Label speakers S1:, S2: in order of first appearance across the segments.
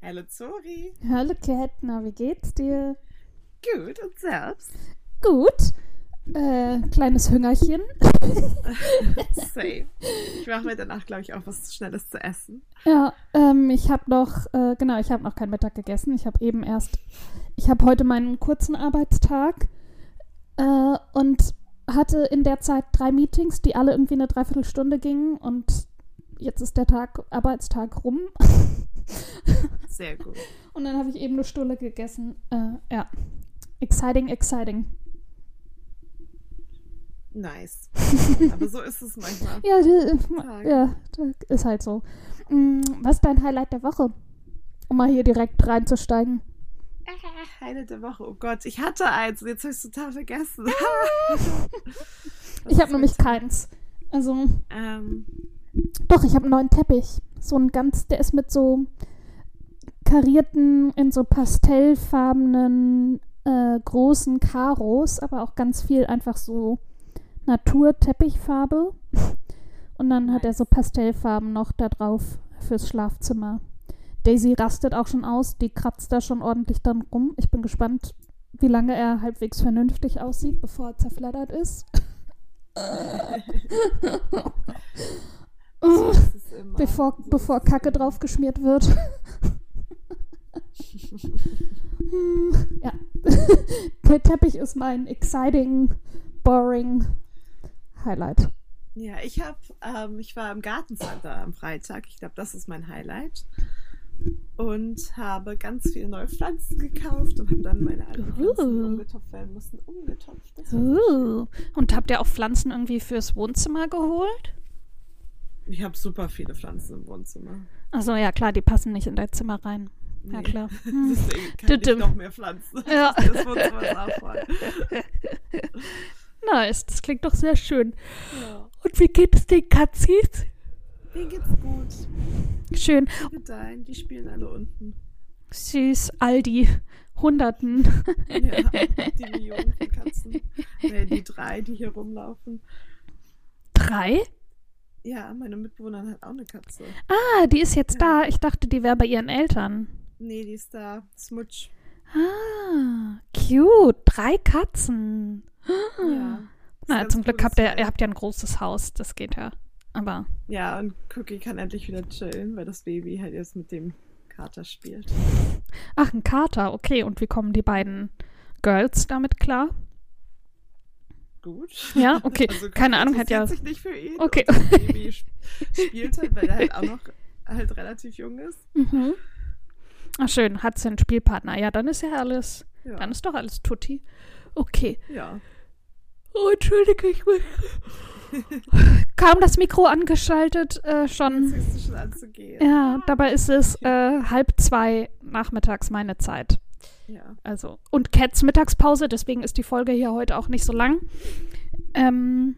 S1: Hallo Zori.
S2: Hallo na, wie geht's dir?
S1: Gut, und selbst?
S2: Gut. Äh, kleines Hüngerchen.
S1: Same. Ich mache mir danach, glaube ich, auch was Schnelles zu essen.
S2: Ja, ähm, ich habe noch, äh, genau, ich habe noch keinen Mittag gegessen. Ich habe eben erst, ich habe heute meinen kurzen Arbeitstag äh, und hatte in der Zeit drei Meetings, die alle irgendwie eine Dreiviertelstunde gingen und jetzt ist der Tag, Arbeitstag rum.
S1: Sehr gut.
S2: Und dann habe ich eben eine Stulle gegessen. Äh, ja. Exciting, exciting.
S1: Nice. Aber so ist es manchmal.
S2: Ja,
S1: Tag.
S2: ja, ist halt so. Mm, Was ist dein Highlight der Woche? Um mal hier direkt reinzusteigen.
S1: Ah, Highlight der Woche. Oh Gott, ich hatte eins und jetzt habe ich es total vergessen.
S2: Ich habe nämlich keins. Also,
S1: Ähm,
S2: doch, ich habe einen neuen Teppich. So ein ganz, der ist mit so karierten, in so pastellfarbenen, äh, großen Karos, aber auch ganz viel einfach so Naturteppichfarbe. Und dann hat er so Pastellfarben noch da drauf fürs Schlafzimmer. Daisy rastet auch schon aus, die kratzt da schon ordentlich dann rum. Ich bin gespannt, wie lange er halbwegs vernünftig aussieht, bevor er zerfleddert ist.
S1: so ist
S2: bevor,
S1: So
S2: bevor Kacke
S1: immer.
S2: drauf geschmiert wird. Hm, ja. Der Teppich ist mein exciting, boring Highlight.
S1: Ja, ich habe, ähm, ich war im Gartencenter am Freitag. Ich glaube, das ist mein Highlight. Und habe ganz viele neue Pflanzen gekauft und habe dann meine alten Pflanzen, die umgetopft werden mussten, umgetopft.
S2: Uh. Und habt ihr auch Pflanzen irgendwie fürs Wohnzimmer geholt?
S1: Ich habe super viele Pflanzen im Wohnzimmer.
S2: Also ja, klar, die passen nicht in dein Zimmer rein. Ja,
S1: Nee.
S2: klar. Hm.
S1: Deswegen kann ich
S2: Tütüm.
S1: noch mehr Pflanzen.
S2: Ja.
S1: Das Wohnzimmer ist.
S2: Nice, das klingt doch sehr schön.
S1: Ja.
S2: Und wie geht es den Katzis?
S1: Denen geht's gut.
S2: Schön.
S1: Die gedeihen, die spielen alle unten.
S2: Süß, Aldi. Hunderten.
S1: Ja, die Millionen von Katzen. Nee, die drei, die hier rumlaufen.
S2: Drei?
S1: Ja, meine Mitbewohnerin hat auch eine Katze.
S2: Ah, die ist jetzt
S1: Ja.
S2: da. Ich dachte, die wäre bei ihren Eltern.
S1: Nee, die ist da. Smutsch.
S2: Ah, cute. Drei Katzen.
S1: Ja.
S2: Na, zum Glück habt ihr, ihr habt ja ein großes Haus. Das geht ja. Aber
S1: Ja, und Cookie kann endlich wieder chillen, weil das Baby halt jetzt mit dem Kater spielt.
S2: ach, ein Kater. Okay, und wie kommen die beiden Girls damit klar?
S1: Gut.
S2: Ja, okay.
S1: Also,
S2: Keine Ahnung, hat ja.
S1: sich nicht für ihn.
S2: Okay.
S1: Und das Baby sp- spielt halt, weil er halt auch noch halt relativ jung ist.
S2: Mhm. Ach, schön. Hat sie einen Spielpartner. Ja, dann ist ja alles.
S1: Ja.
S2: Dann ist doch alles tutti. Okay.
S1: ja.
S2: Oh, entschuldige, ich muss. Kaum das Mikro angeschaltet, äh,
S1: Jetzt
S2: schon.
S1: du schon an zu gehen.
S2: Ja, dabei ist es äh, halb zwei nachmittags meine Zeit.
S1: Ja.
S2: Also, und Cats Mittagspause, deswegen ist die Folge hier heute auch nicht so lang. Ähm,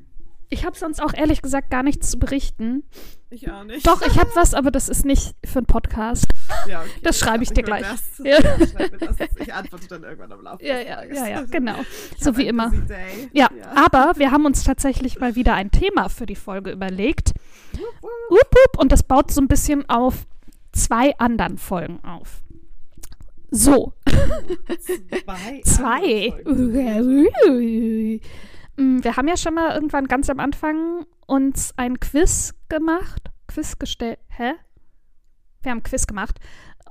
S2: ich habe sonst auch ehrlich gesagt gar nichts zu berichten.
S1: Ich auch nicht.
S2: Doch, ich habe was, aber das ist nicht für einen Podcast.
S1: Ja, okay.
S2: das schreibe ich dir
S1: mir
S2: gleich.
S1: Das.
S2: Ja.
S1: Das. Ich antworte dann irgendwann am Laufe
S2: Ja, ja, ja, ja, genau.
S1: Ich
S2: So wie immer. Ja,
S1: ja.
S2: aber wir haben uns tatsächlich mal wieder ein Thema für die Folge überlegt.
S1: Wupp, wupp,
S2: und das baut so ein bisschen auf zwei anderen Folgen auf. So,
S1: Zwei.
S2: zwei. Mm, Wir haben ja schon mal irgendwann ganz am Anfang uns ein Quiz gemacht. Quiz gestellt. Hä? Wir haben Quiz gemacht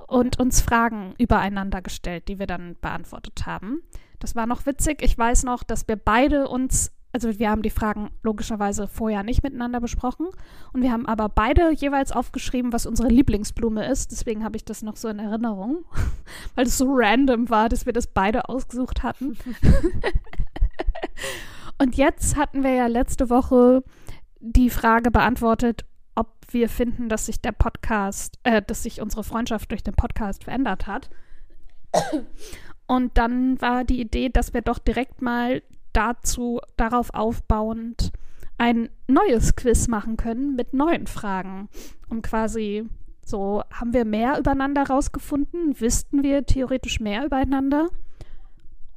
S2: und uns Fragen übereinander gestellt, die wir dann beantwortet haben. Das war noch witzig. Ich weiß noch, dass wir beide uns, also wir haben die Fragen logischerweise vorher nicht miteinander besprochen und wir haben aber beide jeweils aufgeschrieben, was unsere Lieblingsblume ist. Deswegen habe ich das noch so in Erinnerung, weil es so random war, dass wir das beide ausgesucht hatten. Und jetzt hatten wir ja letzte Woche die Frage beantwortet, ob wir finden, dass sich der Podcast, äh, dass sich unsere Freundschaft durch den Podcast verändert hat. Und dann war die Idee, dass wir doch direkt mal dazu, darauf aufbauend, ein neues Quiz machen können mit neuen Fragen, um quasi so, haben wir mehr übereinander rausgefunden? Wüssten wir theoretisch mehr übereinander?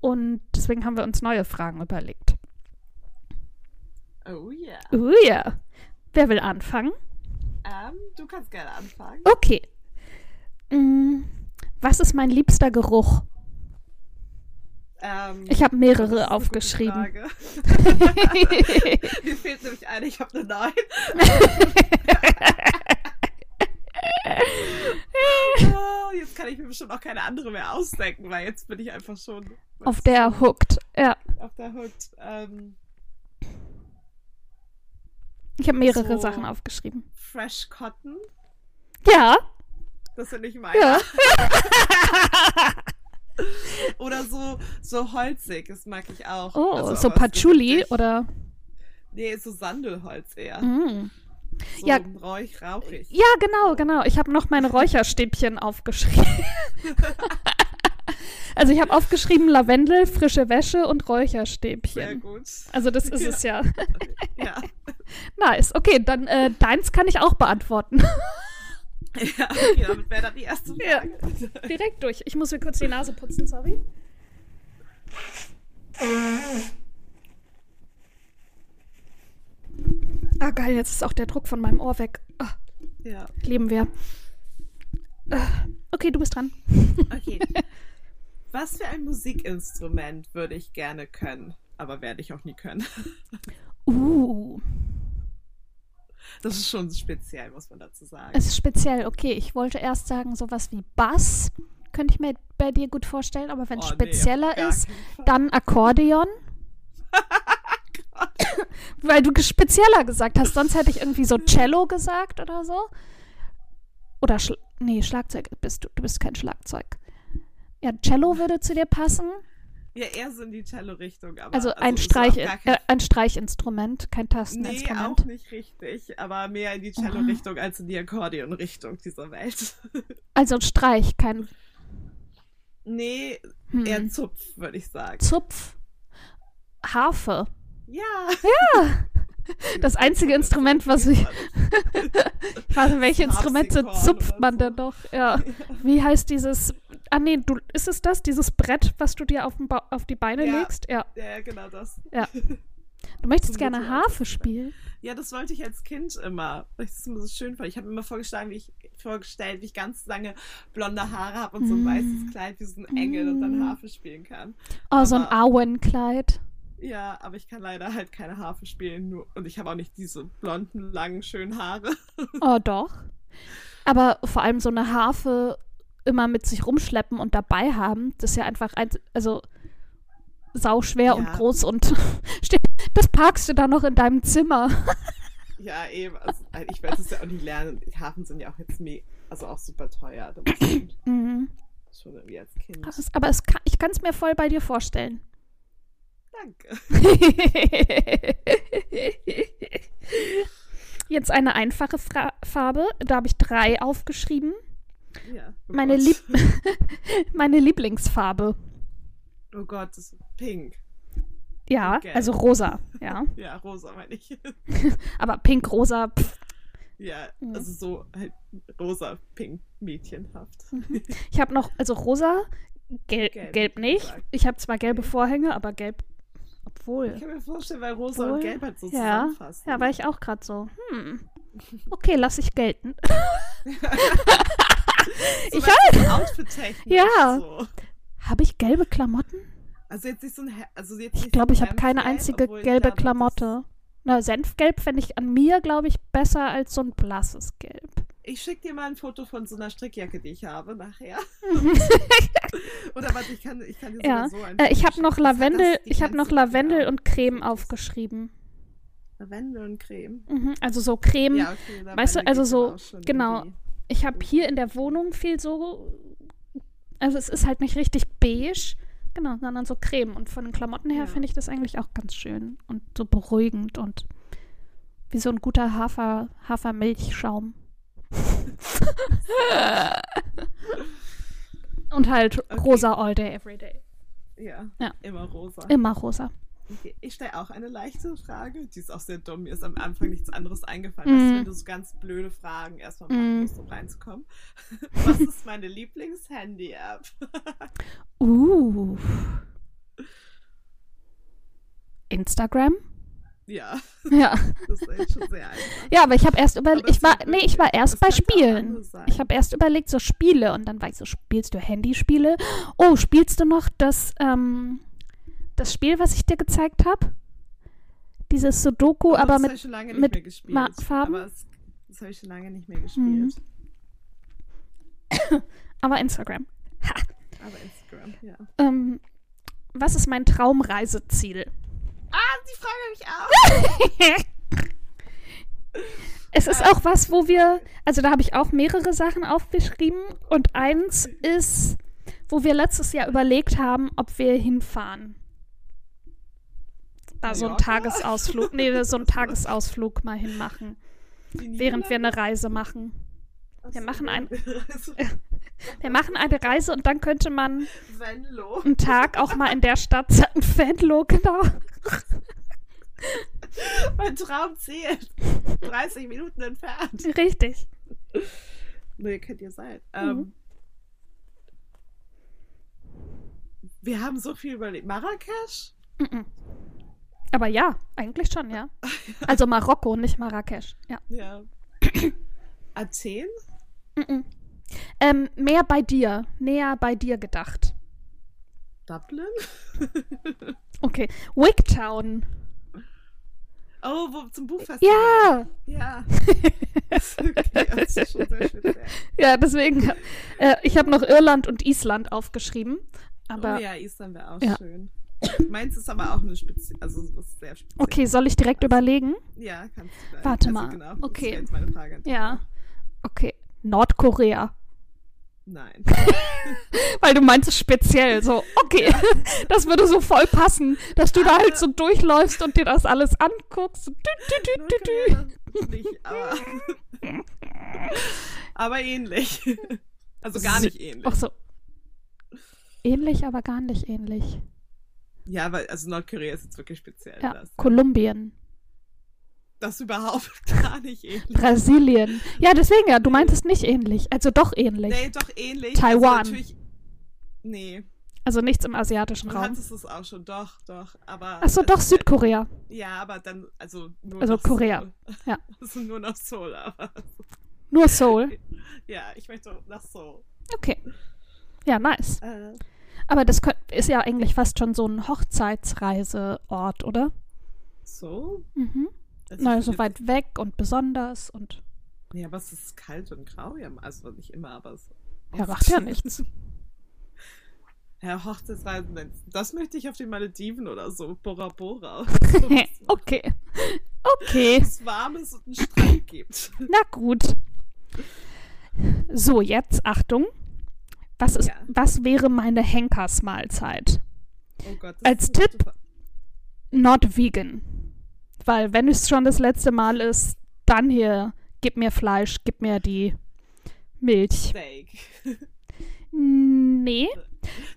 S2: Und deswegen haben wir uns neue Fragen überlegt.
S1: Oh ja.
S2: Oh ja. Wer will anfangen?
S1: Ähm, du kannst gerne anfangen.
S2: Okay. Mm, Was ist mein liebster Geruch?
S1: Ähm,
S2: Ich habe mehrere aufgeschrieben.
S1: Mir fehlt nämlich eine, ich habe eine neun. Oh, jetzt kann ich mir bestimmt auch keine andere mehr ausdenken, weil jetzt bin ich einfach schon
S2: Auf der Hooked. Ja,
S1: auf der Hooked. Ähm,
S2: ich habe mehrere
S1: So.
S2: Sachen aufgeschrieben.
S1: Fresh Cotton,
S2: Ja,
S1: das sind nicht meine.
S2: ja.
S1: Oder so, so holzig, das mag ich auch.
S2: Oh,
S1: Also,
S2: so Patchouli oder.
S1: Nee, so Sandelholz eher.
S2: Mm.
S1: So
S2: Ja.
S1: räuch, rauchig.
S2: Ja, genau, genau. Ich habe noch meine Räucherstäbchen aufgeschrieben. also ich habe aufgeschrieben Lavendel, frische Wäsche und
S1: Sehr
S2: Räucherstäbchen.
S1: gut.
S2: Also das ist es ja.
S1: Ja.
S2: Nice. Okay, dann äh, deins kann ich auch beantworten.
S1: ja, okay, damit wäre dann die erste
S2: Ja.
S1: Frage.
S2: Direkt durch. Ich muss mir kurz die Nase putzen, sorry. Ah, geil, jetzt ist auch der Druck von meinem Ohr weg. Ah,
S1: Ja,
S2: leben wir. Ah, Okay, du bist dran.
S1: okay. Was für ein Musikinstrument würde ich gerne können, aber werde ich auch nie können?
S2: Uh,
S1: Das ist schon speziell, muss man dazu sagen.
S2: es ist speziell. Okay, ich wollte erst sagen, sowas wie Bass könnte ich mir bei dir gut vorstellen, aber wenn es
S1: Oh, nee,
S2: spezieller
S1: gar
S2: ist, dann Akkordeon. Weil du spezieller gesagt hast, sonst hätte ich irgendwie so Cello gesagt oder so. Oder Schla nee, Schlagzeug bist du. Du bist kein Schlagzeug. Ja, Cello würde zu dir passen.
S1: Ja, eher so in die Cello-Richtung. aber-
S2: Also ein, Streich,
S1: gar keinen
S2: äh, ein Streichinstrument, kein
S1: Nee,
S2: Tasteninstrument.
S1: auch nicht richtig, aber mehr in die Cello-Richtung als in die Akkordeon-Richtung dieser Welt.
S2: Also Streich, kein
S1: nee,
S2: hm,
S1: eher Zupf, würde ich sagen.
S2: Zupf. Harfe.
S1: Ja.
S2: Das einzige Instrument, was ich. Ich weiß nicht, welche Instrumente zupft man denn noch? Ja. Wie heißt dieses. Ah, nee, du, ist es das? Dieses Brett, was du dir auf, auf die Beine
S1: Ja.
S2: legst? Ja.
S1: Ja, genau das.
S2: Du möchtest gerne. Harfe spielen?
S1: Ja, das wollte ich als Kind immer, das immer so schön. Ich habe mir immer vorgestellt, wie ich, vorgestellt, wie ich ganz lange blonde Haare habe und so ein
S2: Mm.
S1: weißes Kleid wie so ein Engel und dann
S2: Mm.
S1: Harfe spielen kann.
S2: Oh, so ein
S1: Aber-
S2: Auenkleid.
S1: Ja, aber ich kann leider halt keine Harfe spielen nur, und ich habe auch nicht diese blonden, langen, schönen Haare.
S2: Oh, doch. Aber vor allem so eine Harfe immer mit sich rumschleppen und dabei haben, das ist ja einfach ein, also sauschwer und
S1: Ja.
S2: groß und steht- das parkst du dann noch in deinem Zimmer.
S1: Ja, eben. Also, ich werde es ja auch nicht lernen. Hafen sind ja auch jetzt me also auch super teuer. Da
S2: Mhm.
S1: schon irgendwie als Kind.
S2: Aber es kann, ich kann es mir voll bei dir vorstellen.
S1: Danke.
S2: Jetzt eine einfache Fra Farbe. Da habe ich drei aufgeschrieben.
S1: Ja. Oh
S2: Meine. Lieb meine Lieblingsfarbe.
S1: Oh Gott, das ist pink.
S2: Ja,
S1: Gelb.
S2: also rosa. Ja.
S1: Ja, rosa meine ich.
S2: Aber pink, rosa, pff.
S1: Ja,
S2: Mhm.
S1: also so halt rosa, pink, mädchenhaft.
S2: Ich habe noch, also rosa, gel gelb,
S1: Gelb,
S2: nicht.
S1: gesagt.
S2: Ich habe zwar gelbe. Vorhänge, aber gelb, obwohl.
S1: Ich kann mir vorstellen, weil rosa
S2: Obwohl,
S1: und gelb halt so
S2: ja,
S1: zusammenfassen.
S2: Ja, war ich auch gerade so. Hm. Okay, lass ich gelten. Ich
S1: Outfit-technisch.
S2: Ja.
S1: So.
S2: Habe ich gelbe Klamotten?
S1: Also jetzt nicht so ein, also jetzt
S2: Ich glaube,
S1: so
S2: ich habe keine einzige gelbe Klamotte. Na, Senfgelb fände ich an mir, glaube ich, besser als so ein blasses Gelb.
S1: Ich schicke dir mal ein Foto von so einer Strickjacke, die ich habe, nachher. Oder warte, ich kann, ich kann dir
S2: Ja.
S1: so ein
S2: Äh, ich habe noch Lavendel, ich habe noch. Lavendel und Creme aufgeschrieben.
S1: Lavendel und Creme.
S2: Mhm, also so Creme.
S1: Ja, okay.
S2: Weißt du, also so, genau.
S1: die-
S2: Ich habe hier in der Wohnung viel so. Also es ist halt nicht richtig beige, genau, sondern so Creme. Und von den Klamotten her
S1: Ja.
S2: finde ich das eigentlich auch ganz schön und so beruhigend und wie so ein guter Hafer, Hafermilchschaum. und halt
S1: Okay.
S2: rosa all day, every day.
S1: Ja,
S2: Ja.
S1: immer rosa.
S2: Immer rosa.
S1: Okay, ich stelle auch eine leichte Frage. Die ist auch sehr dumm. Mir ist am Anfang nichts anderes eingefallen.
S2: Mm.
S1: wenn du so ganz blöde Fragen erstmal machen
S2: Mm.
S1: musst, um reinzukommen. Was ist meine Lieblings-Handy-App?
S2: Uh. Instagram?
S1: Ja,
S2: Ja.
S1: das ist echt schon sehr einfach.
S2: Ja, aber ich habe erst überlegt, ich war, nee, ich war erst bei Spielen. Ich habe erst überlegt, so Spiele und dann war ich so, spielst du Handyspiele? Oh, spielst du noch das, ähm, das Spiel, was ich dir gezeigt habe? Dieses Sudoku,
S1: Oh,
S2: aber
S1: das
S2: mit,
S1: habe ich schon lange nicht
S2: mit
S1: mehr gespielt.
S2: Ma- Farben?
S1: Aber es, das habe ich schon lange nicht mehr
S2: Mhm.
S1: gespielt.
S2: aber Instagram.
S1: Aber Instagram, ja.
S2: Ähm, was ist mein Traumreiseziel?
S1: Ah, die Frage habe ich auch.
S2: Es ist auch was, wo wir, also da habe ich auch mehrere Sachen aufgeschrieben und eins ist, wo wir letztes Jahr überlegt haben, ob wir hinfahren. Da so einen? Tagesausflug, nee, so einen Tagesausflug mal hinmachen, während wir eine Reise machen.
S1: Ach
S2: wir machen ein-
S1: also
S2: Wir machen eine Reise und dann könnte man
S1: Venlo.
S2: einen Tag auch mal in der Stadt sein. Venlo, genau.
S1: Mein Traum zählt. 30 Minuten entfernt.
S2: Richtig.
S1: Nee, könnt ihr sein.
S2: Mhm.
S1: Ähm, wir haben so viel überlegt. Marrakesch?
S2: Mhm. Aber ja, eigentlich schon, ja. Also Marokko, nicht Marrakesch. Ja.
S1: Ja. Athen?
S2: Mhm. Ähm, mehr bei dir, näher bei dir gedacht.
S1: Dublin?
S2: Okay. Wigtown.
S1: Oh, wo, zum Buchfestival.
S2: Ja,
S1: Ja. okay, das ist schon sehr speziell.
S2: ja, deswegen. Äh, ich habe noch Irland und Island aufgeschrieben. Aber
S1: oh ja, Island wäre auch
S2: Ja.
S1: schön. Meins ist aber auch eine spezielle, also was sehr speziell.
S2: okay, soll ich direkt überlegen?
S1: Ja, kannst du gleich.
S2: Warte
S1: also,
S2: mal.
S1: Genau,
S2: Okay.
S1: Das jetzt meine Frage.
S2: Ja. Okay. Nordkorea.
S1: Nein.
S2: Weil du meintest speziell. So, okay. Das würde so voll passen, dass du da halt so durchläufst und dir das alles anguckst. So, dü, dü, dü, dü, dü.
S1: Nordkorea nicht, aber. aber ähnlich. Also gar nicht ähnlich.
S2: Ach so. Ähnlich, aber gar nicht ähnlich.
S1: Ja, weil, also Nordkorea ist jetzt wirklich speziell.
S2: Ja.
S1: Das,
S2: Kolumbien.
S1: das überhaupt gar nicht ähnlich.
S2: Brasilien. Ja, deswegen ja, du meintest nicht ähnlich. Also doch ähnlich.
S1: Nee, doch ähnlich.
S2: Taiwan.
S1: Also natürlich, nee,
S2: Also nichts im asiatischen
S1: du
S2: Raum.
S1: hattest es auch schon, doch, doch. Aber
S2: Achso, doch, Südkorea.
S1: Ja, aber dann, also nur
S2: Also
S1: noch
S2: Korea.
S1: Seoul.
S2: Ja.
S1: Also nur noch Seoul, aber.
S2: Nur Seoul.
S1: Ja, ich möchte nach Seoul.
S2: Okay. Ja, nice.
S1: Äh,
S2: Aber das könnt, ist ja eigentlich fast schon so ein Hochzeitsreiseort, oder?
S1: Seoul?
S2: Mhm.
S1: Also
S2: Na, so weit weg und besonders und
S1: Nee, aber es ist kalt und grau, ja. Also nicht immer, aber so.
S2: ja, macht ja nichts.
S1: Ja, Hochzeitsreisen, das möchte ich auf den Malediven oder so. Bora Bora.
S2: okay. Okay.
S1: es warmes und einen Strand gibt.
S2: Na gut. So, jetzt Achtung. Was, ist,
S1: Ja.
S2: was wäre meine Henkersmahlzeit?
S1: Oh Gott.
S2: Als Tipp-
S1: Fra-
S2: Not vegan. Weil wenn es schon das letzte Mal ist, dann hier, gib mir Fleisch, gib mir die Milch.
S1: Steak.
S2: Nee.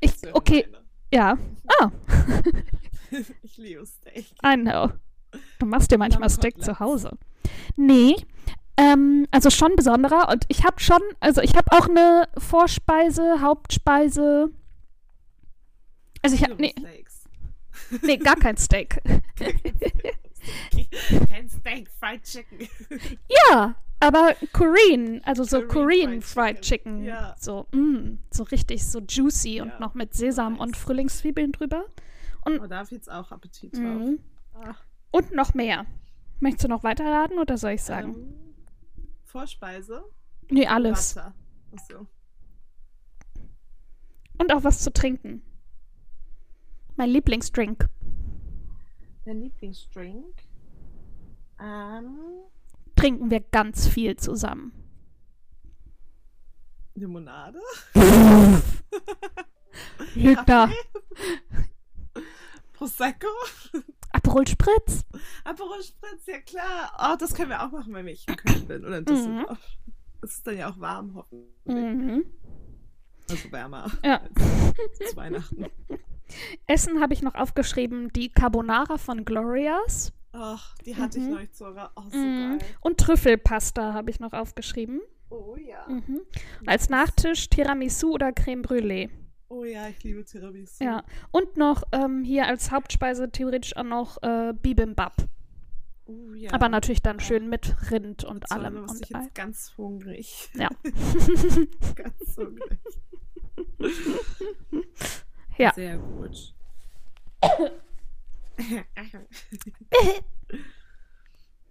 S2: Ich, okay, ja. Ah,
S1: Ich liebe Steak.
S2: I know. Du machst dir manchmal Steak zu Hause. Nee. Ähm, also schon besonderer. Und ich habe schon, also ich habe auch eine Vorspeise, Hauptspeise. Also ich habe, nee, nee, gar kein Steak.
S1: Kein Steak, Fried Chicken.
S2: Ja, aber Korean, also so
S1: Korean
S2: Korean,
S1: Fried
S2: Fried Chicken.
S1: Chicken, ja.
S2: So, mm, so richtig so juicy und
S1: Ja,
S2: noch mit Sesam
S1: nice.
S2: und Frühlingszwiebeln drüber.
S1: Oh, da habe jetzt auch Appetit drauf. Ah,
S2: Und noch mehr. Möchtest du noch weiterraten oder soll ich sagen?
S1: ähm, Vorspeise.
S2: nee, alles.
S1: Wasser. Achso.
S2: Und auch was zu trinken. Mein Lieblingsdrink.
S1: Dein Lieblingsdrink? Ähm,
S2: Trinken wir ganz viel zusammen.
S1: Limonade?
S2: Lügner.
S1: Prosecco?
S2: Aperol Spritz.
S1: Aperol Spritz, ja klar. Oh, das können wir auch machen, wenn ich in Köln bin oder in Düsseldorf. Es ist dann ja auch warm, hoffentlich.
S2: Mhm.
S1: Also wärmer
S2: Ja.
S1: als Weihnachten.
S2: Essen habe ich noch aufgeschrieben, die Carbonara von Glorias.
S1: Ach, die hatte ich
S2: Mhm.
S1: noch nicht sogar. Oh, so
S2: Mhm.
S1: geil.
S2: Und Trüffelpasta habe ich noch aufgeschrieben.
S1: Oh ja.
S2: Mhm. Als Nachtisch Tiramisu oder Creme Brûlée.
S1: Oh ja, ich liebe Tiramisu.
S2: Ja. Und noch ähm, hier als Hauptspeise theoretisch auch noch äh, Bibimbap.
S1: Oh, ja.
S2: Aber natürlich dann schön mit Rind und
S1: Zunge
S2: allem. Und
S1: ich jetzt ganz hungrig.
S2: Ja.
S1: ganz hungrig.
S2: Ja.
S1: Sehr gut.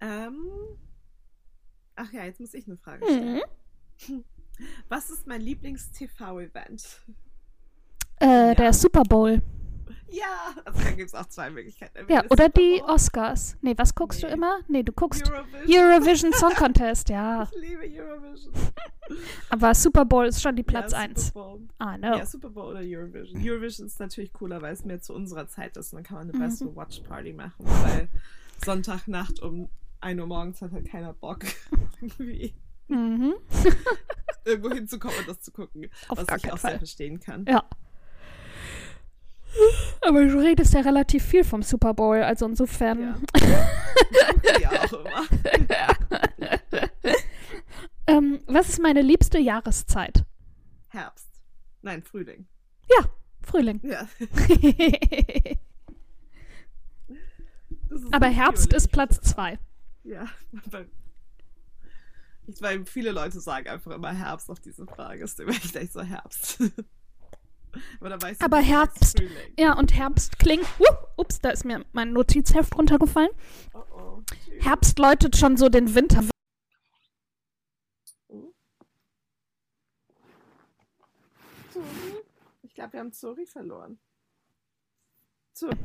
S1: ähm, ach ja, jetzt muss ich eine Frage stellen.
S2: Mhm.
S1: Was ist mein Lieblings-TV-Event?
S2: Äh,
S1: Ja.
S2: Der Super Bowl.
S1: Ja, also da gibt es auch zwei Möglichkeiten.
S2: Ja,
S1: Entweder
S2: oder
S1: Super
S2: die Oscars. Nee, was guckst du
S1: Nee.
S2: immer? Nee, du guckst
S1: Eurovision.
S2: Eurovision Song Contest, ja.
S1: Ich liebe Eurovision.
S2: Aber Super Bowl ist schon die Platz
S1: ja,
S2: 1.
S1: Super Bowl.
S2: I know.
S1: Ja, Super Bowl oder Eurovision. Eurovision ist natürlich cooler, weil es mehr zu unserer Zeit ist und dann kann man eine
S2: Mhm.
S1: bessere Watch Party machen, weil Sonntagnacht um 1 Uhr morgens hat halt keiner Bock, irgendwie
S2: Mhm.
S1: irgendwo hinzukommen und das zu gucken.
S2: Auf
S1: was ich auch
S2: Fall.
S1: sehr verstehen kann.
S2: Ja. Aber du redest ja relativ viel vom Super Bowl, also insofern.
S1: Ja, auch immer.
S2: Ähm, was ist meine liebste Jahreszeit?
S1: Herbst. Nein, Frühling.
S2: Frühling.
S1: Ja. Das ist
S2: Aber Herbst
S1: frühling.
S2: ist Platz 2.
S1: Ja. weil- Ich weil viele Leute sagen einfach immer Herbst auf diese Frage. Ist immer gleich so Herbst. Aber,
S2: Aber Herbst-. Ja, und Herbst klingt. Uh, ups, da ist mir mein Notizheft runtergefallen.
S1: Oh, oh.
S2: Herbst läutet schon so den Winter.
S1: Ich glaube, wir haben Zuri verloren. Zuri.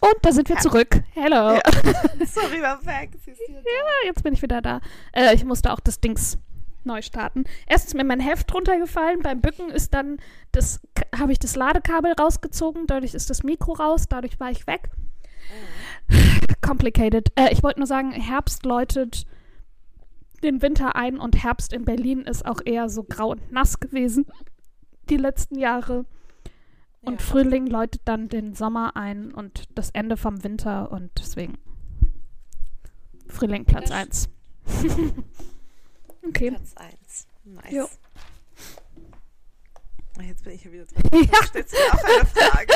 S2: Und da sind wir zurück. Hello.
S1: Ja. Zuri war weg.
S2: Ja, jetzt bin ich wieder da. Äh, ich musste auch das Dings neu starten. Erst ist mir mein Heft runtergefallen. Beim Bücken ist dann das, habe ich das Ladekabel rausgezogen. Dadurch ist das Mikro raus. Dadurch war ich weg. Complicated. Äh, ich wollte nur sagen, Herbst läutet den Winter ein und Herbst in Berlin ist auch eher so grau und nass gewesen die letzten Jahre. Und
S1: Ja.
S2: Frühling läutet dann den Sommer ein und das Ende vom Winter und deswegen Frühling Platz
S1: Das-
S2: 1. okay.
S1: Platz 1. Nice.
S2: Jo.
S1: Ah, Jetzt bin ich hier wieder dran. Ja. Stellst du mir auch eine Frage?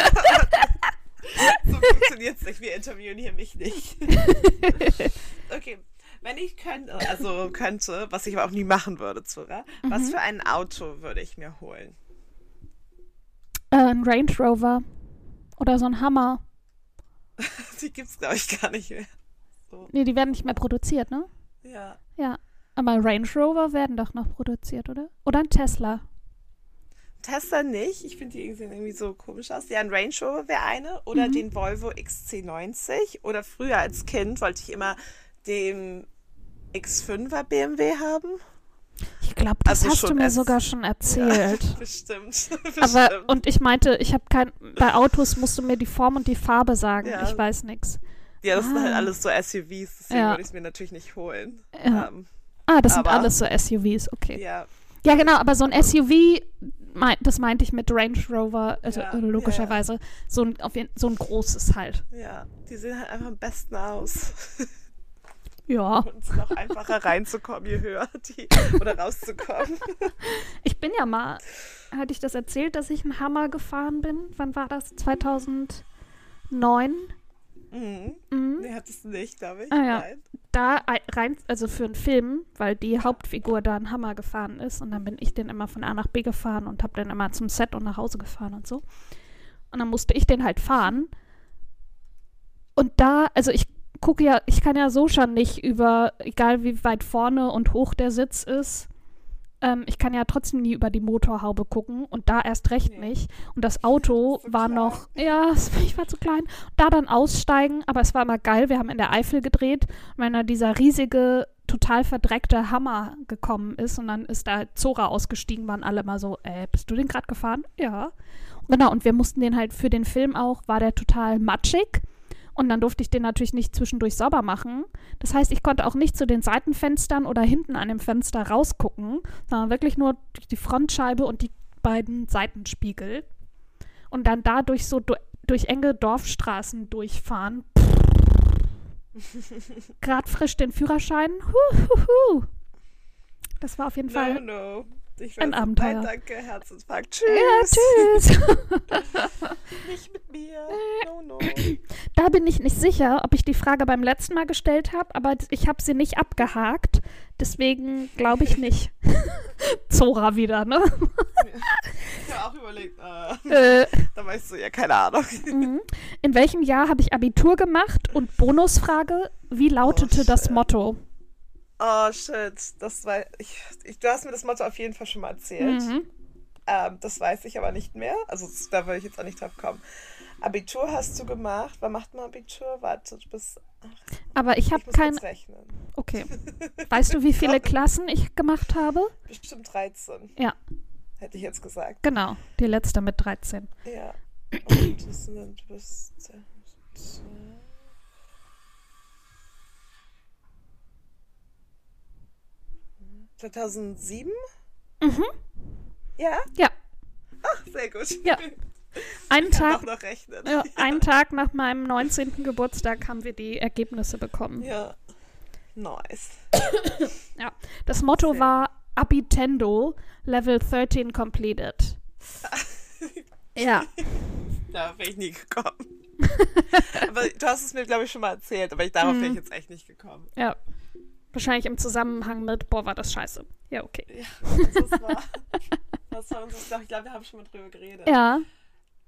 S1: so funktioniert es nicht. Wir interviewen hier mich nicht. okay. Wenn ich könnte, also könnte, was ich aber auch nie machen würde, Zura, was
S2: Mhm.
S1: für ein Auto würde ich mir holen?
S2: Äh, ein Range Rover oder so ein Hammer.
S1: Die gibt's, glaube ich, gar nicht mehr. So,
S2: Nee, die werden nicht mehr produziert, ne?
S1: ja.
S2: Ja. Aber Range Rover werden doch noch produziert, oder? Oder ein Tesla.
S1: Tesla nicht. Ich finde die irgendwie- sehen irgendwie so komisch aus. Ja, ein Range Rover wäre eine. Oder
S2: Mhm.
S1: den Volvo XC90. Oder früher als Kind wollte ich immer den X5er BMW haben.
S2: Ich glaube, das
S1: Also
S2: hast du mir sogar schon erzählt.
S1: Bestimmt.
S2: Aber,
S1: Bestimmt.
S2: und ich meinte, ich habe kein, bei Autos musst du mir die Form und die Farbe sagen.
S1: Ja.
S2: Ich weiß nichts.
S1: ja, das sind halt
S2: Ah.
S1: alles so SUVs. Deswegen
S2: Ja.
S1: würde ich es mir natürlich nicht holen.
S2: Ja.
S1: Ähm,
S2: Ah, das sind
S1: Aber-
S2: alles so SUVs, okay.
S1: ja.
S2: Ja, genau, aber so ein SUV, mein, das meinte ich mit Range Rover, also
S1: Ja,
S2: äh, logischerweise, So, ein, auf jeden, so ein großes halt.
S1: Ja. Die sehen halt einfach am besten aus.
S2: Ja.
S1: Und es ist noch einfacher reinzukommen, je höher die. Oder rauszukommen.
S2: Ich bin ja mal, hatte ich das erzählt, dass ich einen Hammer gefahren bin? Wann war das? 2009?
S1: Mhm.
S2: Mhm.
S1: Nee, hattest du nicht, glaube ich.
S2: Ah, ja.
S1: Nein.
S2: Da ei- rein, also für einen Film, weil die Hauptfigur da einen Hammer gefahren ist und dann bin ich den immer von A nach B gefahren und habe den immer zum Set und nach Hause gefahren und so. Und dann musste ich den halt fahren. Und da, also ich gucke ja, ich kann ja so schon nicht über, egal wie weit vorne und hoch der Sitz ist, ähm, ich kann ja trotzdem nie über die Motorhaube gucken und da erst recht
S1: Nee.
S2: nicht. Und das Auto war
S1: klein.
S2: noch, ja, ich war zu klein. Da dann aussteigen, aber es war immer geil. Wir haben in der Eifel gedreht. Und wenn da dieser riesige, total verdreckte Hammer gekommen ist und dann ist da Zora ausgestiegen, waren alle mal so, äh, bist du den gerade gefahren? Ja. Genau, und wir mussten den halt für den Film auch, war der total matschig. Und dann durfte ich den natürlich nicht zwischendurch sauber machen. Das heißt, ich konnte auch nicht zu den Seitenfenstern oder hinten an dem Fenster rausgucken, sondern wirklich nur durch die Frontscheibe und die beiden Seitenspiegel. Und dann dadurch so du durch enge Dorfstraßen durchfahren. Gerade frisch den Führerschein. Huhuhu. Das war auf jeden
S1: No,
S2: Fall
S1: no. Ich
S2: Ein Abenteuer.
S1: Nein, danke, Herzinfarkt. Tschüss.
S2: Ja, tschüss.
S1: Nicht mit mir. No, no.
S2: Da bin ich nicht sicher, ob ich die Frage beim letzten Mal gestellt habe, aber ich habe sie nicht abgehakt. Deswegen glaube ich nicht. Zora wieder, ne?
S1: Ich habe auch überlegt, äh,
S2: Äh,
S1: da weißt du ja keine Ahnung.
S2: mhm. In welchem Jahr habe ich Abitur gemacht? Und Bonusfrage, wie lautete
S1: Oh,
S2: das. Motto?
S1: Oh shit, das war ich, ich. Du hast mir das Motto auf jeden Fall schon mal erzählt.
S2: Mhm.
S1: Ähm, das weiß ich aber nicht mehr. Also da würde ich jetzt auch nicht drauf kommen. Abitur hast du gemacht. Wann macht man Abitur? Warte, du bist.
S2: Aber ich habe kein.
S1: rechnen.
S2: Okay. Weißt du, wie viele Klassen ich gemacht habe?
S1: Bestimmt 13.
S2: Ja.
S1: Hätte ich jetzt gesagt.
S2: Genau, die letzte mit 13.
S1: Ja. Und das sind bis 10, ...2007?
S2: Mhm.
S1: Ja?
S2: Ja.
S1: Ach, sehr gut.
S2: Ja. Einen Tag, ja, einen Tag nach meinem 19. Geburtstag haben wir die Ergebnisse bekommen.
S1: Ja. Nice.
S2: Ja. Das Motto
S1: Sehr.
S2: war Abitendo, Level 13 completed. Ja.
S1: Da wäre ich nie gekommen. aber du hast es mir, glaube ich, schon mal erzählt, aber ich, darauf wäre ich
S2: Mhm.
S1: jetzt echt nicht gekommen.
S2: Ja. Wahrscheinlich im Zusammenhang mit, boah, war das scheiße. Ja, okay.
S1: Ja, unseres war. Was war unseres? Ich glaube, wir haben schon mal drüber geredet.
S2: Ja,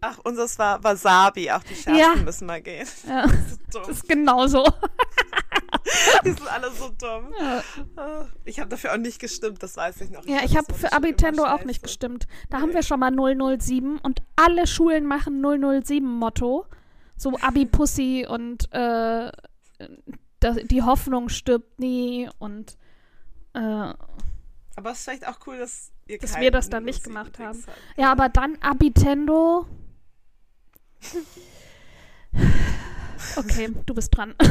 S1: Ach, unseres war Wasabi. Auch die Schärften
S2: Ja.
S1: müssen mal gehen.
S2: ja.
S1: So dumm.
S2: Das ist genauso.
S1: Die sind alle so dumm.
S2: Ja,
S1: Ah, Ich habe dafür auch nicht gestimmt, das weiß ich noch.
S2: ja
S1: fand
S2: ich
S1: das
S2: habe für Abitendo auch nicht gestimmt. Da
S1: Nee.
S2: haben wir schon mal 007 und alle Schulen machen 007 Motto. So Abi-Pussy und äh, da- die Hoffnung stirbt nie und äh,
S1: Aber es ist vielleicht auch cool, dass
S2: Dass wir das dann nicht
S1: 007
S2: gemacht haben.
S1: Habt.
S2: ja, aber dann Abitendo. Okay, du bist dran.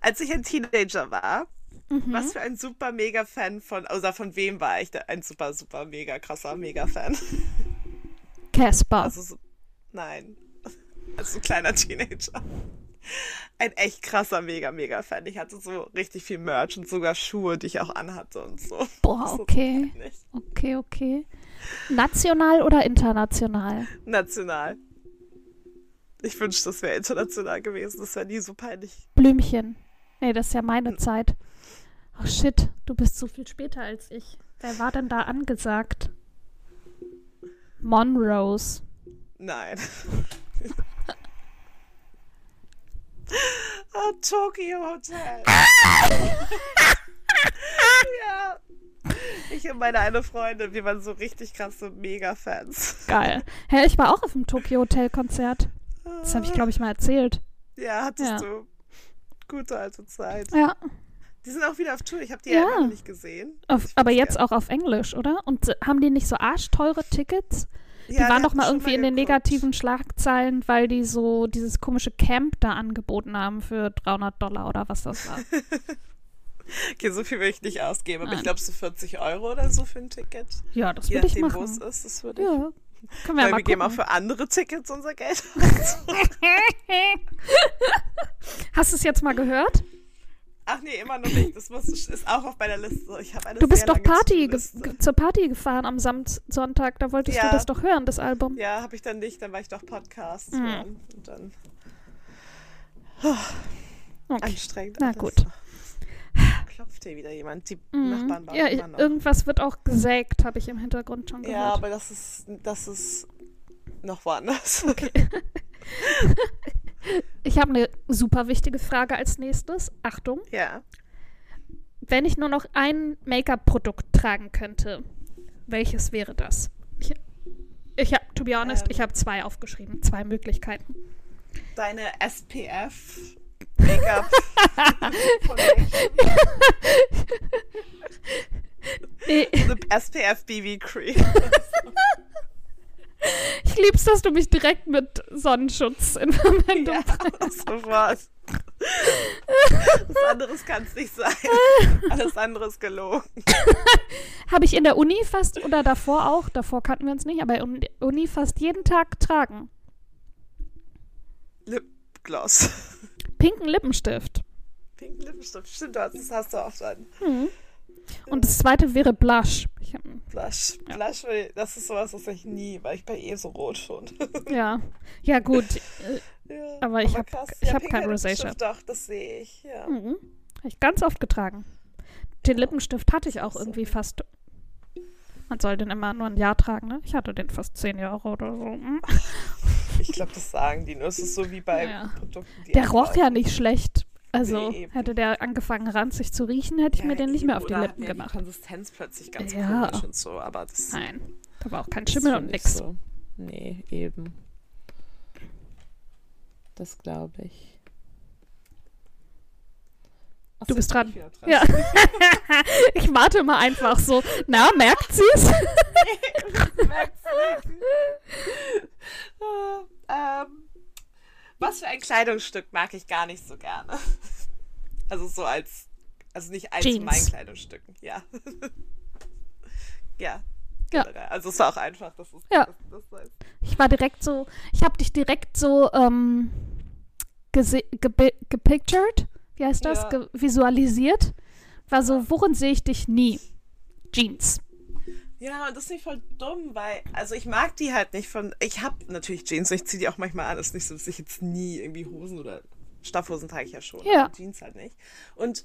S1: Als ich ein Teenager war,
S2: Mhm.
S1: was für ein super mega Fan von, oder von wem war ich da ein super, super mega krasser mega Fan?
S2: Casper.
S1: Also so, nein. Als so ein kleiner Teenager. Ein echt krasser mega mega Fan. Ich hatte so richtig viel Merch und sogar Schuhe, die ich auch anhatte und so.
S2: Boah,
S1: So
S2: okay.
S1: nicht.
S2: Okay, okay. National oder international?
S1: National. Ich wünschte, das wäre international gewesen. Das wäre nie so peinlich.
S2: Blümchen. Nee, das ist ja meine Zeit. Ach shit, du bist so viel später als ich. Wer war denn da angesagt? Monrose.
S1: Nein. oh, Tokyo Hotel. ja. Ich und meine eine Freundin, wir waren so richtig krasse Mega-Fans.
S2: Geil. Hä, ich war auch auf dem Tokyo Hotel Konzert. Das habe ich, glaube ich, mal erzählt.
S1: Ja, hattest
S2: Ja.
S1: du. Gute alte Zeit.
S2: Ja.
S1: Die sind auch wieder auf Tour. Ich habe die
S2: Ja.
S1: noch nicht gesehen.
S2: Auf, aber jetzt
S1: geil.
S2: auch auf Englisch, oder? Und äh, haben die nicht so arschteure Tickets? Die
S1: Ja,
S2: waren doch mal irgendwie in den negativen Schlagzeilen, weil die so dieses komische Camp da angeboten haben für 300 Dollar oder was das war.
S1: Okay, so viel will ich nicht ausgeben, aber
S2: Nein.
S1: ich glaube so 40 Euro oder so für ein Ticket.
S2: Ja, das würde ich
S1: nachdem, wo es
S2: machen.
S1: ist, das würde ich.
S2: Ja. Können wir ja
S1: Weil
S2: mal
S1: wir geben auch für andere Tickets unser Geld.
S2: Hast du es jetzt mal gehört?
S1: Ach nee, immer noch nicht. Das muss, ist auch auf meiner Liste. Ich habe eine
S2: Du bist doch Party zur Party gefahren am Sam Sonntag. Da wolltest du
S1: Ja.
S2: das doch hören, das Album.
S1: Ja, habe ich dann nicht. Dann war ich doch Podcast
S2: Mhm.
S1: hören. Und dann
S2: Okay.
S1: anstrengend.
S2: Na
S1: alles.
S2: gut.
S1: Klopft hier wieder jemand. Die
S2: Mhm.
S1: Nachbarn waren
S2: Ja, ich, irgendwas wird auch gesägt, habe ich im Hintergrund schon gehört.
S1: Ja, aber das ist, das ist noch woanders.
S2: Okay. Ich habe eine super wichtige Frage als nächstes. Achtung.
S1: ja.
S2: Wenn ich nur noch ein Make-up-Produkt tragen könnte, welches wäre das? Ich, ich habe, to be honest,
S1: Ähm.
S2: ich habe zwei aufgeschrieben. Zwei Möglichkeiten.
S1: Deine SPF Make-up.
S2: Nee,
S1: SPF BB Cream.
S2: Ich lieb's, dass du mich direkt mit Sonnenschutz in Verwendung
S1: ja,
S2: bringst.
S1: sofort. Was anderes kann es nicht sein. Alles andere ist gelogen.
S2: Habe ich in der Uni fast oder davor auch, davor kannten wir uns nicht, aber in der Uni fast jeden Tag getragen.
S1: Lipgloss.
S2: Pinken Lippenstift.
S1: Pinken Lippenstift. Stimmt, das hast du auch schon.
S2: Hm. Und das zweite wäre Blush. Ich
S1: Blush.
S2: Ja.
S1: Blush, das ist sowas, was ich nie, weil ich bei eh so rot schon.
S2: ja. Ja, gut. Äh,
S1: ja,
S2: Aber ich hab-
S1: krass.
S2: ich
S1: ja,
S2: hab kein Rosacea.
S1: Doch, das sehe ich, ja.
S2: Mhm. Habe ich ganz oft getragen. Den Lippenstift hatte ich auch irgendwie fast. Man soll den immer nur ein Jahr tragen, ne? Ich hatte den fast zehn Jahre oder so. Mhm.
S1: Ich glaube, das sagen die nur. Es ist so wie bei
S2: Ja.
S1: Produkten,
S2: Der roch ja nicht schlecht. Also
S1: Nee,
S2: hätte der angefangen ranzig zu riechen, hätte ich
S1: Ja,
S2: mir den nicht mehr auf die Lippen gemacht.
S1: Die Konsistenz plötzlich ganz
S2: Ja.
S1: komisch und so, aber das
S2: Nein, da war auch kein Schimmel und
S1: nicht
S2: nix.
S1: So. Nee, eben. Das glaube ich. Ach
S2: Du bist dran.
S1: ich wieder
S2: Ja. ich warte mal einfach so. Na, merkt sie's?
S1: Merkt's nicht. Ah, ähm, was für ein Kleidungsstück mag ich gar nicht so gerne? Also so als, also nicht als
S2: Jeans.
S1: mein Kleidungsstück, ja. ja.
S2: Ja.
S1: Also es war auch einfach, das ist
S2: Ja.
S1: das, das heißt.
S2: Ich war direkt so, ich habe dich direkt so ähm, gepictured, wie heißt das,
S1: Ja.
S2: Visualisiert. War so, worin sehe ich dich nie? Jeans.
S1: Ja, und das ist nicht voll dumm, weil, also ich mag die halt nicht von, ich habe natürlich Jeans, ich ziehe die auch manchmal an, es ist nicht so, dass ich jetzt nie irgendwie Hosen oder Stoffhosen trage ich ja schon,
S2: Ja.
S1: aber Jeans halt nicht. Und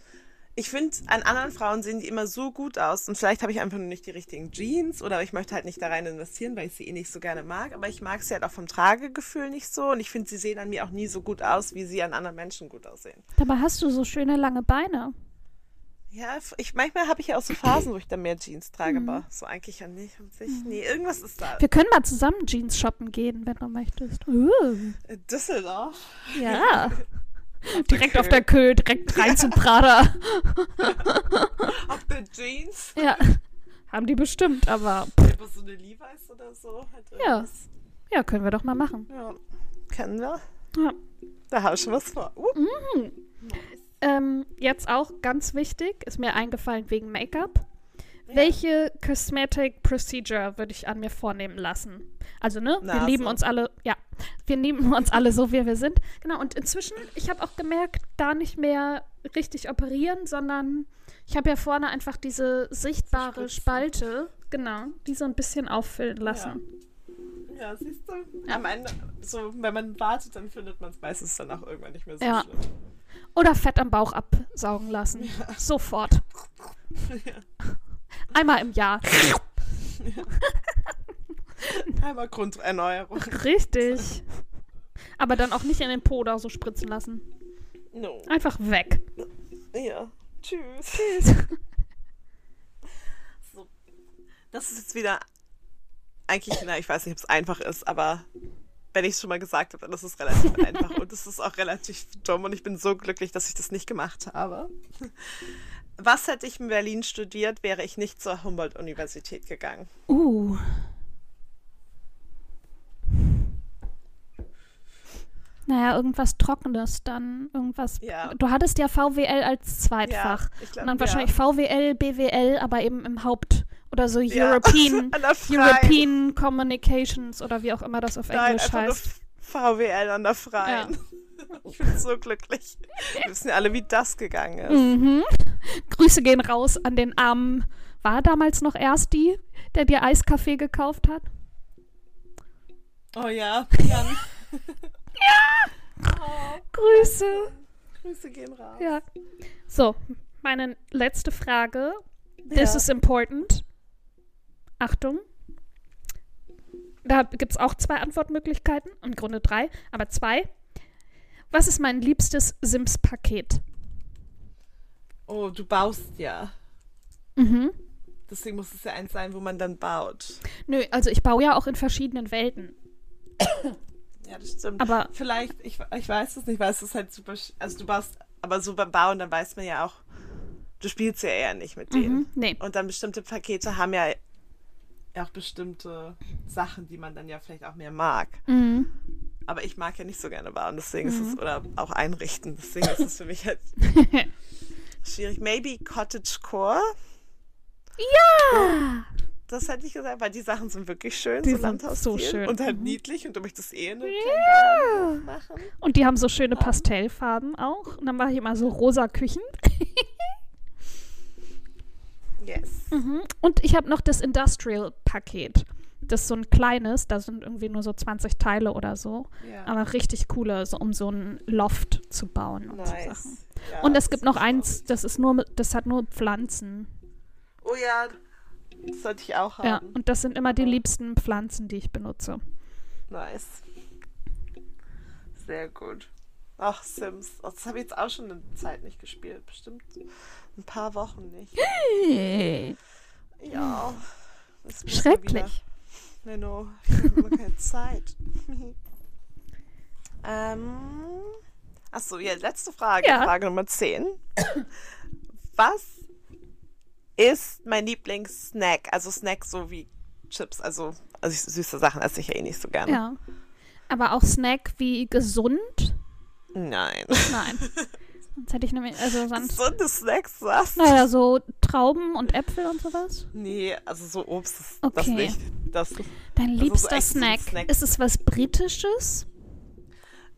S1: ich finde, an anderen Frauen sehen die immer so gut aus und vielleicht habe ich einfach nur nicht die richtigen Jeans oder ich möchte halt nicht da rein investieren, weil ich sie eh nicht so gerne mag, aber ich mag sie halt auch vom Tragegefühl nicht so und ich finde, sie sehen an mir auch nie so gut aus, wie sie an anderen Menschen gut aussehen.
S2: Dabei hast du so schöne lange Beine.
S1: Ja, ich, manchmal habe ich ja auch so Phasen, wo ich dann mehr Jeans trage,
S2: Mhm.
S1: aber so eigentlich ja nicht an sich. Nee, irgendwas ist da.
S2: Wir können mal zusammen Jeans shoppen gehen, wenn du möchtest. Uh,
S1: Äh, Düsseldorf.
S2: ja. direkt auf der Kö, direkt rein zum Prada.
S1: Auf der Jeans.
S2: ja. Haben die bestimmt, aber
S1: Einfach so eine Levi's oder so. Halt
S2: Ja. ja, können wir doch mal machen.
S1: Ja. Kennen wir?
S2: Ja.
S1: Da habe ich schon was vor. Uh.
S2: Ähm, jetzt auch ganz wichtig, ist mir eingefallen wegen Make-up. Welche Cosmetic Procedure würde ich an mir vornehmen lassen? Also, ne, wir
S1: Nase.
S2: lieben uns alle, ja, wir lieben uns alle so, wie wir sind. Genau, und inzwischen, ich habe auch gemerkt, gar nicht mehr richtig operieren, sondern ich habe ja vorne einfach diese sichtbare
S1: Spritzen.
S2: Spalte, genau, die so ein bisschen auffüllen lassen.
S1: Ja, siehst du? Am Ende, so, wenn man wartet, dann findet man es meistens dann auch irgendwann nicht mehr so
S2: Ja.
S1: schlimm.
S2: Oder Fett am Bauch absaugen lassen. Sofort. Einmal im Jahr.
S1: Einmal Grunderneuerung.
S2: Richtig. Aber dann auch nicht in den Po oder so spritzen lassen.
S1: No.
S2: Einfach weg.
S1: Ja. Tschüss.
S2: Tschüss.
S1: So. Das ist jetzt wieder eigentlich, na, ich weiß nicht, ob es einfach ist, aber wenn ich es schon mal gesagt habe, dann ist es relativ einfach und es ist auch relativ dumm und ich bin so glücklich, dass ich das nicht gemacht habe. Was hätte ich in Berlin studiert, wäre ich nicht zur Humboldt-Universität gegangen.
S2: Uh. Naja, irgendwas Trockenes dann. Irgendwas.
S1: Ja.
S2: Du hattest ja VWL als Zweitfach.
S1: ich glaub,
S2: und dann
S1: ja.
S2: wahrscheinlich VWL, BWL, aber eben im Haupt. Oder so
S1: Ja,
S2: European. European Communications oder wie auch immer das auf
S1: Nein,
S2: Englisch heißt.
S1: VWL an der Freien. Ich bin so glücklich. Wir wissen ja alle, wie das gegangen ist.
S2: Mhm. Grüße gehen raus an den armen. War damals noch erst die, der dir Eiskaffee gekauft hat?
S1: Oh ja, Jan. Oh,
S2: Grüße.
S1: Grüße gehen raus.
S2: Ja. So, meine letzte Frage. This
S1: Ja.
S2: is important. Achtung. Da gibt es auch zwei Antwortmöglichkeiten. Im Grunde drei, aber zwei. Was ist mein liebstes Sims-Paket?
S1: Oh, du baust ja.
S2: Mhm.
S1: Deswegen muss es ja eins sein, wo man dann baut.
S2: Nö, also ich baue ja auch in verschiedenen Welten.
S1: Ja, das stimmt.
S2: Aber-
S1: vielleicht, ich, ich weiß es nicht, weil es ist halt super. Also du baust, aber so beim Bauen, dann weiß man ja auch, du spielst ja eher nicht mit denen.
S2: Mhm. Nee.
S1: Und dann bestimmte Pakete haben ja auch bestimmte Sachen, die man dann ja vielleicht auch mehr mag.
S2: Mhm.
S1: Aber ich mag ja nicht so gerne bauen, deswegen ist es, oder auch einrichten, deswegen ist es für mich halt schwierig. Maybe Cottagecore,
S2: ja!
S1: das hätte ich gesagt, weil die Sachen sind wirklich schön,
S2: Die
S1: so
S2: sind
S1: Landhausstil.
S2: so schön.
S1: Und halt
S2: Mhm.
S1: niedlich und du möchtest eh eine
S2: Ja.
S1: machen.
S2: Und die haben so schöne Pastellfarben auch. Und dann mache ich immer so rosa Küchen.
S1: Yes.
S2: Mhm. Und ich habe noch das Industrial-Paket. Das ist so ein kleines, da sind irgendwie nur so 20 Teile oder so.
S1: Ja.
S2: Aber richtig coole, so, um so ein Loft zu bauen und so Sachen.
S1: Ja,
S2: Und es gibt noch eins, das ist nur, das hat nur Pflanzen.
S1: Oh ja, das sollte ich auch
S2: Ja,
S1: haben.
S2: und das sind immer die liebsten Pflanzen, die ich benutze.
S1: Nice. Sehr gut. Ach, Sims. Oh, Das habe ich jetzt auch schon eine Zeit nicht gespielt. Bestimmt ein paar Wochen nicht. Ja.
S2: Schrecklich.
S1: wieder- Menno, ich habe immer keine Zeit. ähm. Achso, ja, letzte Frage.
S2: Ja.
S1: Frage Nummer 10. Was ist mein Lieblingssnack? Also Snack so wie Chips. Also, also süße Sachen esse ich ja eh nicht so gerne.
S2: Ja. Aber auch Snack wie gesund?
S1: Nein.
S2: Nein. Sonst hätte ich nämlich, also sonst.
S1: Gesunde Snacks, was?
S2: Naja, so Trauben und Äpfel und sowas.
S1: Nee, also so Obst ist das
S2: Okay.
S1: nicht. Das,
S2: Dein liebster
S1: echt so
S2: Snack.
S1: Snack.
S2: Ist es was Britisches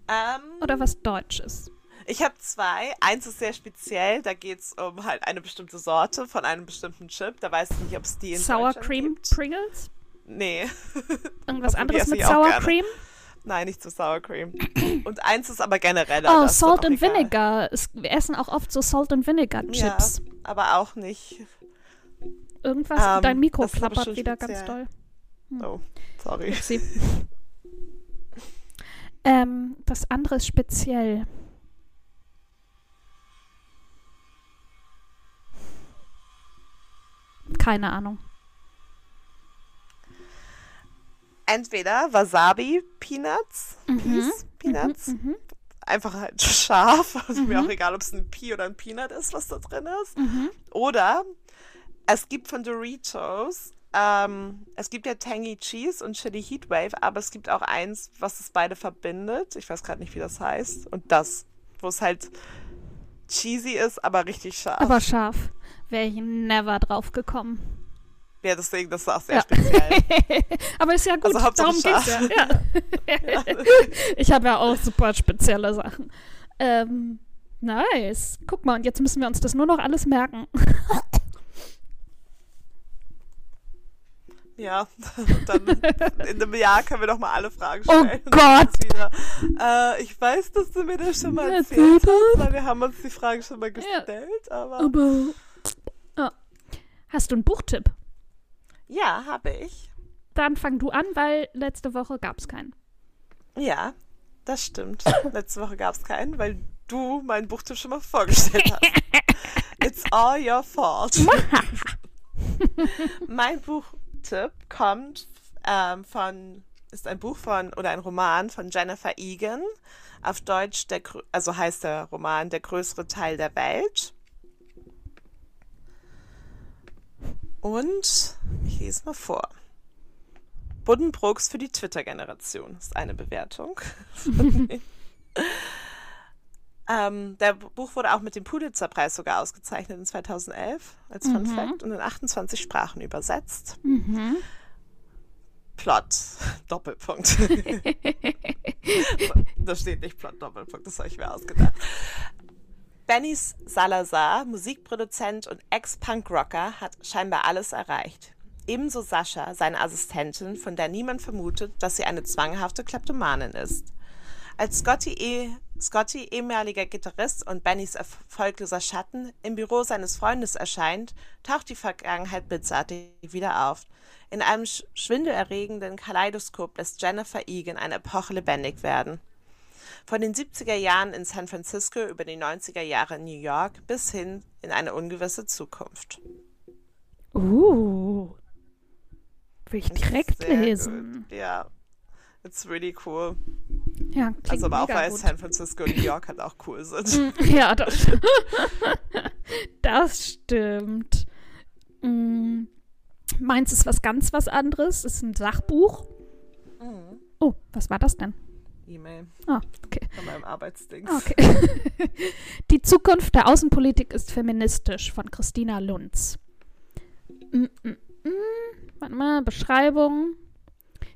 S1: ähm,
S2: oder was Deutsches?
S1: Ich habe zwei. Eins ist sehr speziell. Da geht es um halt eine bestimmte Sorte von einem bestimmten Chip. Da weiß ich nicht, ob es die in
S2: Sour Cream
S1: gibt.
S2: Pringles?
S1: Nee.
S2: Irgendwas anderes mit Sour. Cream?
S1: Nein, nicht zu Sour Cream. Und eins ist aber generell.
S2: Oh, Salt and
S1: egal.
S2: Vinegar. Wir essen auch oft so Salt and Vinegar Chips.
S1: Ja, aber auch nicht.
S2: Irgendwas,
S1: Ähm,
S2: dein Mikro klappert wieder ganz
S1: speziell.
S2: doll.
S1: Oh, sorry.
S2: Ähm, das andere ist speziell. Keine Ahnung.
S1: Entweder Wasabi Peanuts, Peas Peanuts,
S2: Mhm.
S1: einfach halt scharf. Also mir
S2: Mhm.
S1: auch egal, ob es ein Pea oder ein Peanut ist, was da drin ist.
S2: Mhm.
S1: Oder es gibt von Doritos, ähm, es gibt ja Tangy Cheese und Chili Heatwave, aber es gibt auch eins, was es beide verbindet. Ich weiß gerade nicht, wie das heißt. Und das, wo es halt cheesy ist, aber richtig scharf.
S2: Aber scharf. Wäre ich never drauf gekommen.
S1: ja, deswegen, das ist auch sehr
S2: Ja.
S1: speziell.
S2: Aber ist ja gut,
S1: Also
S2: darum geht's ja. ja. ich habe ja auch super spezielle Sachen. Ähm, nice. Guck mal, und jetzt müssen wir uns das nur noch alles merken.
S1: Ja, dann in einem Jahr können wir doch mal alle Fragen
S2: Oh
S1: stellen. Und
S2: Gott.
S1: äh, ich weiß, dass du mir das schon mal erzählt hast, weil wir haben uns die Frage schon mal gestellt, aber
S2: Aber. Ja. Hast du einen Buchtipp?
S1: ja, habe ich.
S2: Dann fang du an, weil letzte Woche gab es keinen.
S1: Ja, das stimmt. Letzte Woche gab es keinen, weil du meinen Buchtipp schon mal vorgestellt hast. It's all your fault. mein Buchtipp kommt ähm, von, ist ein Buch von oder ein Roman von Jennifer Egan. Auf Deutsch, der, also heißt der Roman Der größere Teil der Welt. Und ich lese mal vor. Buddenbrooks für die Twitter-Generation ist eine Bewertung. ähm, der Buch wurde auch mit dem Pulitzer-Preis sogar ausgezeichnet in 2011 als Fun Fact und in 28 Sprachen übersetzt.
S2: Mhm.
S1: Plot, Doppelpunkt. da steht nicht Plot, Doppelpunkt, das habe ich mir ausgedacht. Benny Salazar, Musikproduzent und Ex-Punk-Rocker, hat scheinbar alles erreicht. Ebenso Sascha, seine Assistentin, von der niemand vermutet, dass sie eine zwanghafte Kleptomanin ist. Als Scotty, eh, Scotty, ehemaliger Gitarrist und Bennys erfolgloser Schatten, im Büro seines Freundes erscheint, taucht die Vergangenheit blitzartig wieder auf. In einem sch schwindelerregenden Kaleidoskop lässt Jennifer Egan eine Epoche lebendig werden. Von den 70er Jahren in San Francisco über die 90er Jahre in New York bis hin in eine ungewisse Zukunft.
S2: Uh. Will ich direkt lesen.
S1: Gut. Ja, it's really cool.
S2: Ja, klingt
S1: also aber auch weil
S2: gut.
S1: San Francisco und New York halt auch cool sind.
S2: Ja, das, das stimmt. Mm, Meins ist was ganz was anderes. Ist ein Sachbuch.
S1: Mhm.
S2: Oh, was war das denn?
S1: E-Mail
S2: Ah, okay.
S1: von meinem Arbeitsdings.
S2: Ah, okay. Die Zukunft der Außenpolitik ist feministisch von Christina Lunz. Mm, mm, mm. Warte mal, Beschreibung.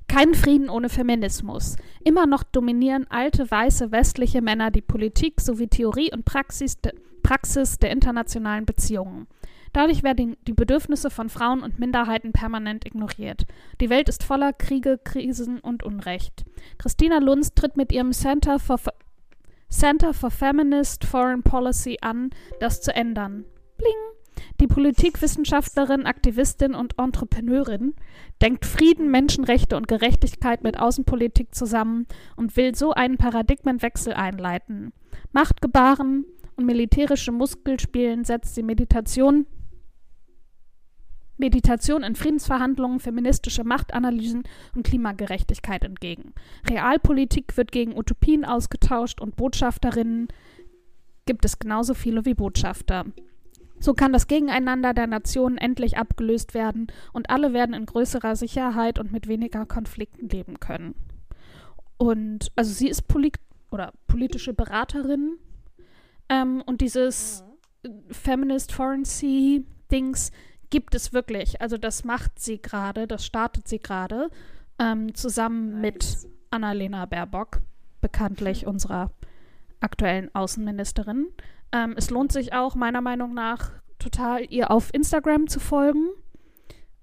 S2: Kein Frieden ohne Feminismus. Immer noch dominieren alte, weiße, westliche Männer die Politik sowie Theorie und Praxis, de, Praxis der internationalen Beziehungen. Dadurch werden die Bedürfnisse von Frauen und Minderheiten permanent ignoriert. Die Welt ist voller Kriege, Krisen und Unrecht. Christina Lunz tritt mit ihrem Center for, Center for Feminist Foreign Policy an, das zu ändern. Bling! Die Politikwissenschaftlerin, Aktivistin und Entrepreneurin denkt Frieden, Menschenrechte und Gerechtigkeit mit Außenpolitik zusammen und will so einen Paradigmenwechsel einleiten. Machtgebaren und militärische Muskelspielen setzt sie Meditation, Meditation in Friedensverhandlungen, feministische Machtanalysen und Klimagerechtigkeit entgegen. Realpolitik wird gegen Utopien ausgetauscht und Botschafterinnen gibt es genauso viele wie Botschafter. So kann das Gegeneinander der Nationen endlich abgelöst werden und alle werden in größerer Sicherheit und mit weniger Konflikten leben können. Und also sie ist polit oder politische Beraterin ähm, und dieses mhm. Feminist Foreign Sea Dings gibt es wirklich. Also das macht sie gerade, das startet sie gerade ähm, zusammen nice. mit Annalena Baerbock, bekanntlich unserer aktuellen Außenministerin. Ähm, es lohnt sich auch meiner Meinung nach total, ihr auf Instagram zu folgen.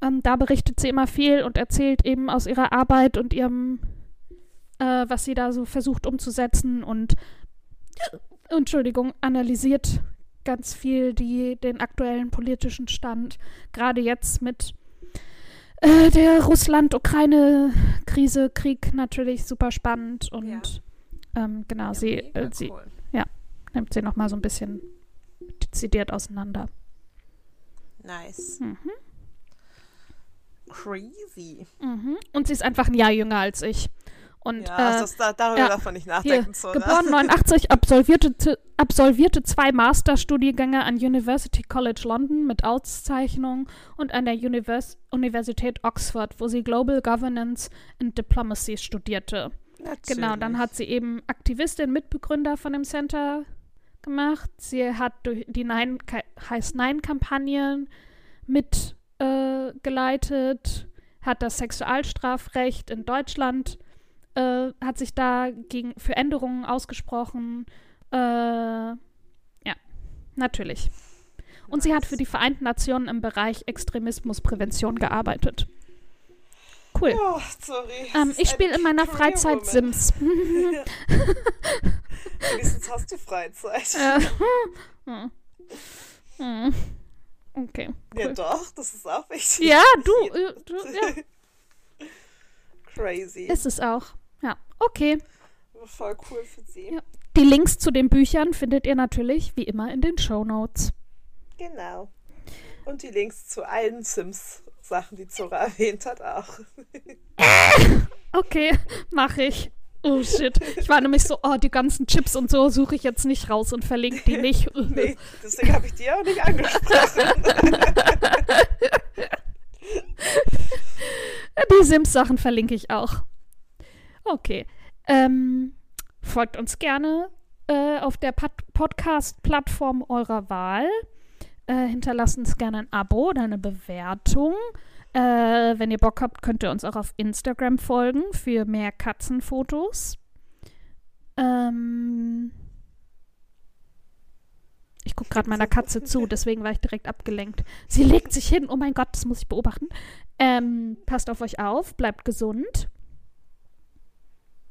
S2: Ähm, da berichtet sie immer viel und erzählt eben aus ihrer Arbeit und ihrem, äh, was sie da so versucht umzusetzen und, Entschuldigung, analysiert ganz viel die, den aktuellen politischen Stand. Gerade jetzt mit äh, der Russland-Ukraine-Krise, Krieg natürlich super spannend und ja. ähm, genau, ja, sie, äh, sie cool nimmt sie nochmal so ein bisschen dezidiert auseinander.
S1: Nice. Mhm. Crazy.
S2: Mhm. Und sie ist einfach ein Jahr jünger als ich. Und,
S1: ja, äh, das, da, darüber ja, darf man nicht nachdenken.
S2: Hier, so, ne? geboren 89, absolvierte, absolvierte zwei Masterstudiengänge an University College London mit Auszeichnung und an der Univers Universität Oxford, wo sie Global Governance and Diplomacy studierte. Natürlich. Genau, dann hat sie eben Aktivistin, Mitbegründer von dem Center gemacht. Sie hat durch die Nein heißt Nein-Kampagnen mitgeleitet, äh, hat das Sexualstrafrecht in Deutschland, äh, hat sich da gegen, für Änderungen ausgesprochen. Äh, ja, natürlich. Und sie hat für die Vereinten Nationen im Bereich Extremismusprävention gearbeitet. Cool.
S1: Oh, sorry.
S2: Ähm, ich spiele in meiner Freizeit Sims.
S1: Wenigstens hast du Freizeit.
S2: Hm. Okay.
S1: Cool. Ja, doch, das ist auch wichtig.
S2: Ja, du, äh, du ja.
S1: Crazy.
S2: Ist es auch. Ja, okay.
S1: Voll cool für sie. Ja.
S2: Die Links zu den Büchern findet ihr natürlich wie immer in den Show Notes.
S1: Genau. Und die Links zu allen Sims-Sachen, die Zora erwähnt hat, auch.
S2: okay, mache ich. Oh shit. Ich war nämlich so, oh, die ganzen Chips und so suche ich jetzt nicht raus und verlinke die nicht.
S1: nee, deswegen habe ich die auch nicht angesprochen.
S2: die Sims-Sachen verlinke ich auch. Okay. Ähm, folgt uns gerne äh, auf der Podcast-Plattform eurer Wahl. Äh, hinterlasst uns gerne ein Abo oder eine Bewertung. Äh, wenn ihr Bock habt, könnt ihr uns auch auf Instagram folgen für mehr Katzenfotos. Ähm ich gucke gerade meiner Katze zu, deswegen war ich direkt abgelenkt. Sie legt sich hin. Oh mein Gott, das muss ich beobachten. Ähm, passt auf euch auf, bleibt gesund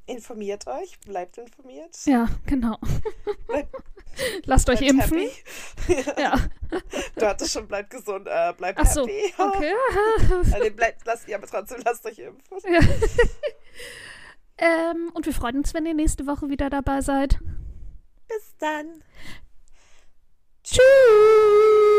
S1: informiert euch, bleibt informiert.
S2: Ja, genau. Lasst euch bleibt impfen.
S1: ja. ja. Du hattest schon, bleibt gesund, äh, bleibt Ach so, happy.
S2: okay.
S1: also bleibt, lasst, ja, aber trotzdem lasst euch impfen. Ja.
S2: ähm, und wir freuen uns, wenn ihr nächste Woche wieder dabei seid.
S1: Bis dann. Tschüss.